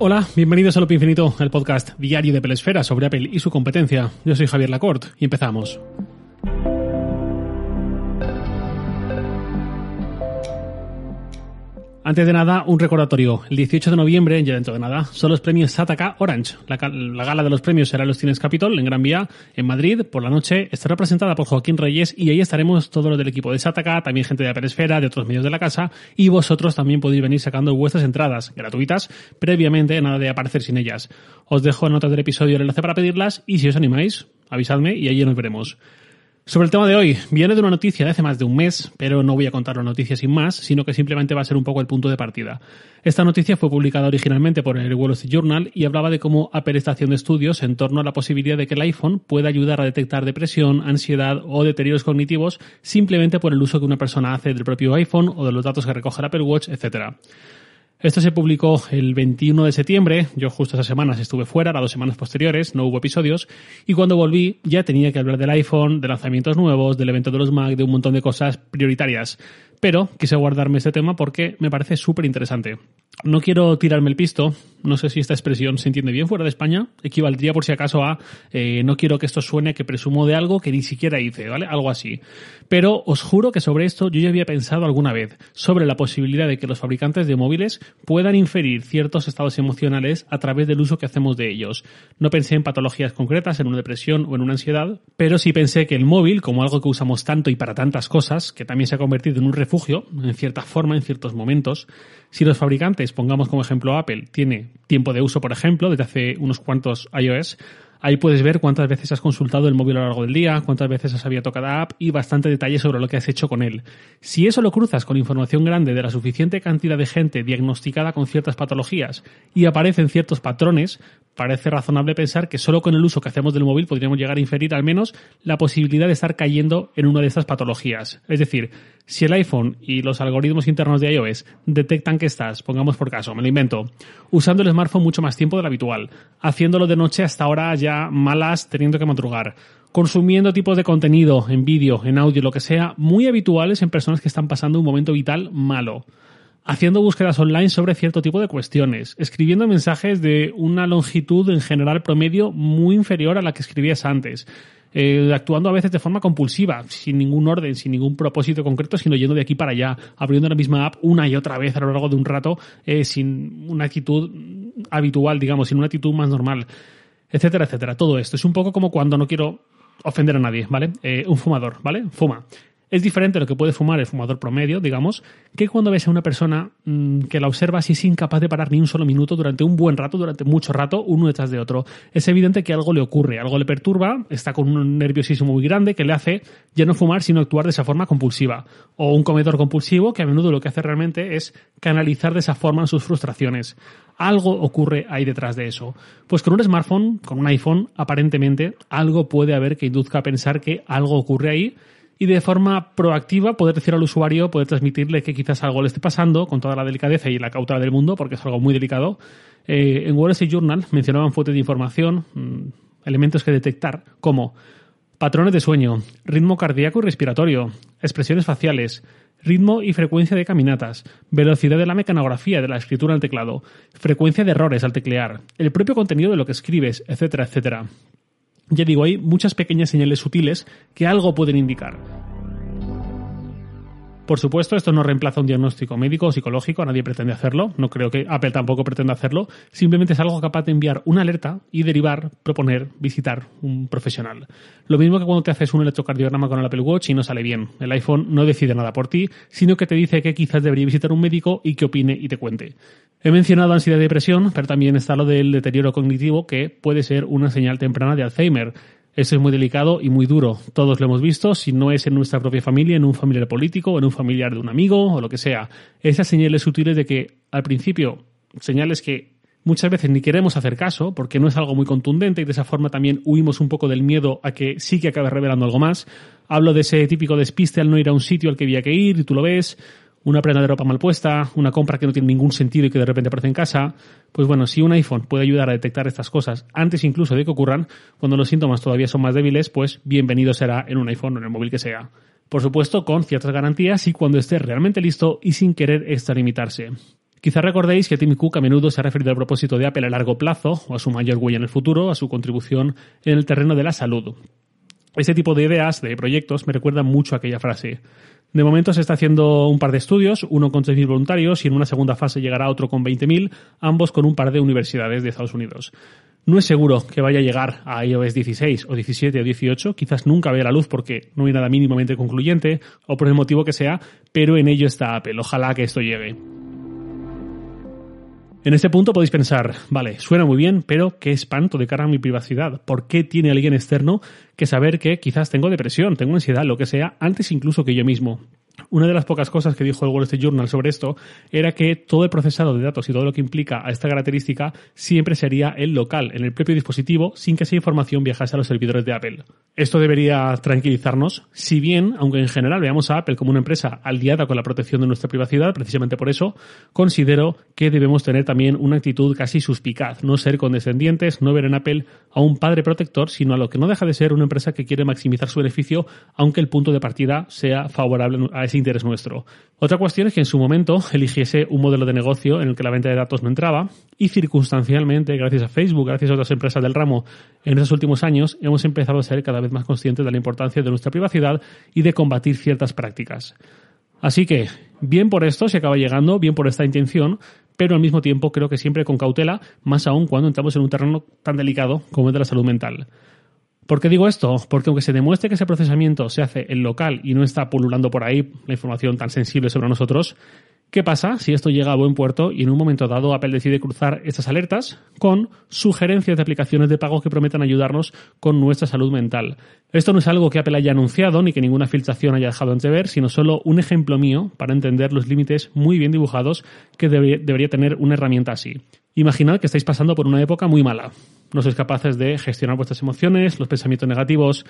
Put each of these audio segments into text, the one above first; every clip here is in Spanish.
Hola, bienvenidos a Loop Infinito, el podcast diario de Pelesfera sobre Apple y su competencia. Yo soy Javier Lacorte y empezamos. Antes de nada, un recordatorio. El 18 de noviembre, ya dentro de nada, son los premios Sataka Orange. La, gala de los premios será en los Cines Capitol, en Gran Vía, en Madrid. Por la noche estará representada por Joaquín Reyes y ahí estaremos todos los del equipo de Sataka, también gente de Peresfera, de otros medios de la casa y vosotros también podéis venir sacando vuestras entradas gratuitas previamente, nada de aparecer sin ellas. Os dejo en notas del episodio el enlace para pedirlas y si os animáis, avisadme y allí nos veremos. Sobre el tema de hoy, viene de una noticia de hace más de un mes, pero no voy a contar la noticia sin más, sino que simplemente va a ser un poco el punto de partida. Esta noticia fue publicada originalmente por el Wall Street Journal y hablaba de cómo Apple está haciendo estudios en torno a la posibilidad de que el iPhone pueda ayudar a detectar depresión, ansiedad o deterioros cognitivos simplemente por el uso que una persona hace del propio iPhone o de los datos que recoge el Apple Watch, etc. Esto se publicó el 21 de septiembre, yo justo esas semanas estuve fuera, las dos semanas posteriores, no hubo episodios, y cuando volví ya tenía que hablar del iPhone, de lanzamientos nuevos, del evento de los Mac, de un montón de cosas prioritarias. Pero quise guardarme este tema porque me parece súper interesante. No quiero tirarme el pisto, no sé si esta expresión se entiende bien fuera de España, equivaldría por si acaso a eh, no quiero que esto suene que presumo de algo que ni siquiera hice, ¿vale? Algo así. Pero os juro que sobre esto yo ya había pensado alguna vez, sobre la posibilidad de que los fabricantes de móviles puedan inferir ciertos estados emocionales a través del uso que hacemos de ellos. No pensé en patologías concretas, en una depresión o en una ansiedad, pero sí pensé que el móvil, como algo que usamos tanto y para tantas cosas, que también se ha convertido en un refugio, en cierta forma, en ciertos momentos, si los fabricantes, pongamos como ejemplo Apple, tiene tiempo de uso, por ejemplo, desde hace unos cuantos iOS, Ahí puedes ver cuántas veces has consultado el móvil a lo largo del día, cuántas veces has había tocado app y bastante detalle sobre lo que has hecho con él. Si eso lo cruzas con información grande de la suficiente cantidad de gente diagnosticada con ciertas patologías y aparecen ciertos patrones, parece razonable pensar que solo con el uso que hacemos del móvil podríamos llegar a inferir al menos la posibilidad de estar cayendo en una de estas patologías. Es decir, si el iPhone y los algoritmos internos de iOS detectan que estás, pongamos por caso, me lo invento, usando el smartphone mucho más tiempo del habitual, haciéndolo de noche hasta ahora ya malas, teniendo que madrugar, consumiendo tipos de contenido en vídeo, en audio, lo que sea, muy habituales en personas que están pasando un momento vital malo haciendo búsquedas online sobre cierto tipo de cuestiones, escribiendo mensajes de una longitud en general promedio muy inferior a la que escribías antes. Eh, actuando a veces de forma compulsiva, sin ningún orden, sin ningún propósito concreto, sino yendo de aquí para allá, abriendo la misma app una y otra vez a lo largo de un rato, eh, sin una actitud habitual, digamos, sin una actitud más normal, etcétera, etcétera. Todo esto es un poco como cuando no quiero ofender a nadie, ¿vale? Eh, un fumador, ¿vale? Fuma. Es diferente lo que puede fumar el fumador promedio, digamos, que cuando ves a una persona mm, que la observas y es incapaz de parar ni un solo minuto durante un buen rato, durante mucho rato, uno detrás de otro. Es evidente que algo le ocurre, algo le perturba, está con un nerviosismo muy grande que le hace ya no fumar, sino actuar de esa forma compulsiva. O un comedor compulsivo que a menudo lo que hace realmente es canalizar de esa forma sus frustraciones. Algo ocurre ahí detrás de eso. Pues con un smartphone, con un iPhone, aparentemente algo puede haber que induzca a pensar que algo ocurre ahí y de forma proactiva poder decir al usuario, poder transmitirle que quizás algo le esté pasando con toda la delicadeza y la cautela del mundo, porque es algo muy delicado. Eh, en Wall Street Journal mencionaban fuentes de información, mm, elementos que detectar, como patrones de sueño, ritmo cardíaco y respiratorio, expresiones faciales, ritmo y frecuencia de caminatas, velocidad de la mecanografía de la escritura al teclado, frecuencia de errores al teclear, el propio contenido de lo que escribes, etcétera, etcétera. Ya digo, hay muchas pequeñas señales sutiles que algo pueden indicar. Por supuesto, esto no reemplaza un diagnóstico médico o psicológico, nadie pretende hacerlo, no creo que Apple tampoco pretenda hacerlo, simplemente es algo capaz de enviar una alerta y derivar, proponer, visitar un profesional. Lo mismo que cuando te haces un electrocardiograma con el Apple Watch y no sale bien. El iPhone no decide nada por ti, sino que te dice que quizás debería visitar un médico y que opine y te cuente. He mencionado ansiedad y depresión, pero también está lo del deterioro cognitivo que puede ser una señal temprana de Alzheimer. Eso es muy delicado y muy duro. Todos lo hemos visto, si no es en nuestra propia familia, en un familiar político, en un familiar de un amigo o lo que sea. Esas señales sutiles de que al principio, señales que muchas veces ni queremos hacer caso porque no es algo muy contundente y de esa forma también huimos un poco del miedo a que sí que acabe revelando algo más. Hablo de ese típico despiste al no ir a un sitio al que había que ir y tú lo ves una prenda de ropa mal puesta, una compra que no tiene ningún sentido y que de repente aparece en casa, pues bueno, si un iPhone puede ayudar a detectar estas cosas antes incluso de que ocurran, cuando los síntomas todavía son más débiles, pues bienvenido será en un iPhone o en el móvil que sea. Por supuesto, con ciertas garantías y cuando esté realmente listo y sin querer extralimitarse. Quizá recordéis que Tim Cook a menudo se ha referido al propósito de Apple a largo plazo, o a su mayor huella en el futuro, a su contribución en el terreno de la salud. Este tipo de ideas, de proyectos, me recuerdan mucho aquella frase. De momento se está haciendo un par de estudios, uno con 6.000 voluntarios y en una segunda fase llegará otro con 20.000, ambos con un par de universidades de Estados Unidos. No es seguro que vaya a llegar a iOS 16 o 17 o 18, quizás nunca vea la luz porque no hay nada mínimamente concluyente o por el motivo que sea, pero en ello está Apple. Ojalá que esto llegue. En este punto podéis pensar, vale, suena muy bien, pero qué espanto de cara a mi privacidad. ¿Por qué tiene alguien externo que saber que quizás tengo depresión, tengo ansiedad, lo que sea, antes incluso que yo mismo? Una de las pocas cosas que dijo el Wall Street Journal sobre esto era que todo el procesado de datos y todo lo que implica a esta característica siempre sería el local, en el propio dispositivo, sin que esa información viajase a los servidores de Apple. Esto debería tranquilizarnos, si bien, aunque en general veamos a Apple como una empresa aliada con la protección de nuestra privacidad, precisamente por eso, considero que debemos tener también una actitud casi suspicaz, no ser condescendientes, no ver en Apple a un padre protector, sino a lo que no deja de ser una empresa que quiere maximizar su beneficio, aunque el punto de partida sea favorable a ese interés nuestro. Otra cuestión es que en su momento eligiese un modelo de negocio en el que la venta de datos no entraba y circunstancialmente, gracias a Facebook, gracias a otras empresas del ramo, en estos últimos años hemos empezado a ser cada vez más conscientes de la importancia de nuestra privacidad y de combatir ciertas prácticas. Así que, bien por esto se acaba llegando, bien por esta intención, pero al mismo tiempo creo que siempre con cautela, más aún cuando entramos en un terreno tan delicado como el de la salud mental. ¿Por qué digo esto? Porque aunque se demuestre que ese procesamiento se hace en local y no está pululando por ahí la información tan sensible sobre nosotros, ¿Qué pasa si esto llega a buen puerto y en un momento dado Apple decide cruzar estas alertas con sugerencias de aplicaciones de pago que prometan ayudarnos con nuestra salud mental? Esto no es algo que Apple haya anunciado ni que ninguna filtración haya dejado entrever, sino solo un ejemplo mío para entender los límites muy bien dibujados que debería tener una herramienta así. Imaginad que estáis pasando por una época muy mala. No sois capaces de gestionar vuestras emociones, los pensamientos negativos,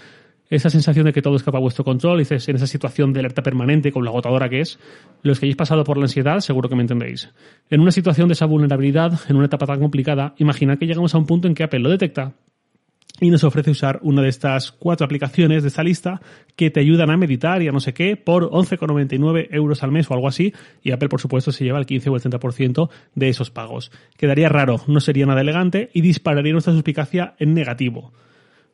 esa sensación de que todo escapa a vuestro control, dices, en esa situación de alerta permanente con la agotadora que es, los que hayáis pasado por la ansiedad seguro que me entendéis. En una situación de esa vulnerabilidad, en una etapa tan complicada, imaginad que llegamos a un punto en que Apple lo detecta y nos ofrece usar una de estas cuatro aplicaciones de esta lista que te ayudan a meditar y a no sé qué por 11,99 euros al mes o algo así y Apple por supuesto se lleva el 15 o el 30% de esos pagos. Quedaría raro, no sería nada elegante y dispararía nuestra suspicacia en negativo.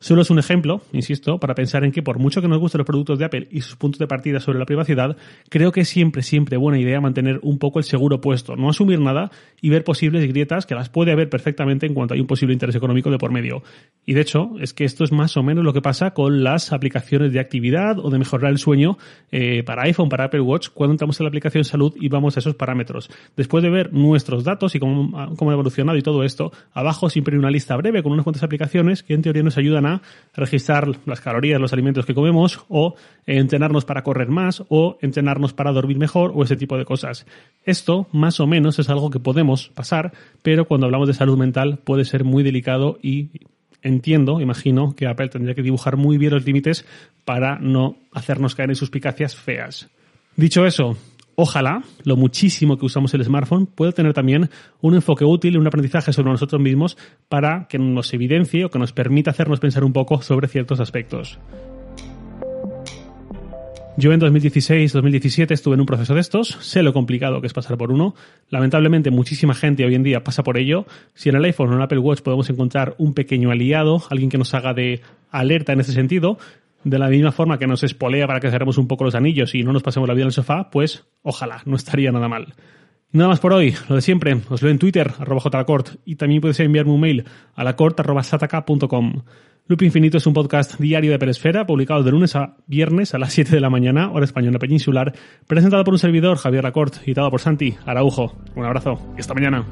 Solo es un ejemplo, insisto, para pensar en que por mucho que nos gusten los productos de Apple y sus puntos de partida sobre la privacidad, creo que es siempre, siempre buena idea mantener un poco el seguro puesto, no asumir nada y ver posibles grietas que las puede haber perfectamente en cuanto hay un posible interés económico de por medio. Y de hecho, es que esto es más o menos lo que pasa con las aplicaciones de actividad o de mejorar el sueño eh, para iPhone, para Apple Watch, cuando entramos en la aplicación salud y vamos a esos parámetros. Después de ver nuestros datos y cómo, cómo ha evolucionado y todo esto, abajo siempre hay una lista breve con unas cuantas aplicaciones que en teoría nos ayudan a registrar las calorías, los alimentos que comemos, o entrenarnos para correr más, o entrenarnos para dormir mejor, o ese tipo de cosas. Esto, más o menos, es algo que podemos pasar, pero cuando hablamos de salud mental puede ser muy delicado y entiendo, imagino, que Apple tendría que dibujar muy bien los límites para no hacernos caer en suspicacias feas. Dicho eso, Ojalá lo muchísimo que usamos el smartphone pueda tener también un enfoque útil, un aprendizaje sobre nosotros mismos para que nos evidencie o que nos permita hacernos pensar un poco sobre ciertos aspectos. Yo en 2016-2017 estuve en un proceso de estos, sé lo complicado que es pasar por uno. Lamentablemente muchísima gente hoy en día pasa por ello. Si en el iPhone o en el Apple Watch podemos encontrar un pequeño aliado, alguien que nos haga de alerta en ese sentido, de la misma forma que nos espolea para que cerremos un poco los anillos y no nos pasemos la vida en el sofá, pues ojalá, no estaría nada mal. Nada más por hoy, lo de siempre, os leo en Twitter, arroba jlacort, y también podéis enviarme un mail a lacort arroba Loop Infinito es un podcast diario de Peresfera, publicado de lunes a viernes a las 7 de la mañana, hora española peninsular, presentado por un servidor, Javier Lacort, editado por Santi Araujo. Un abrazo y hasta mañana.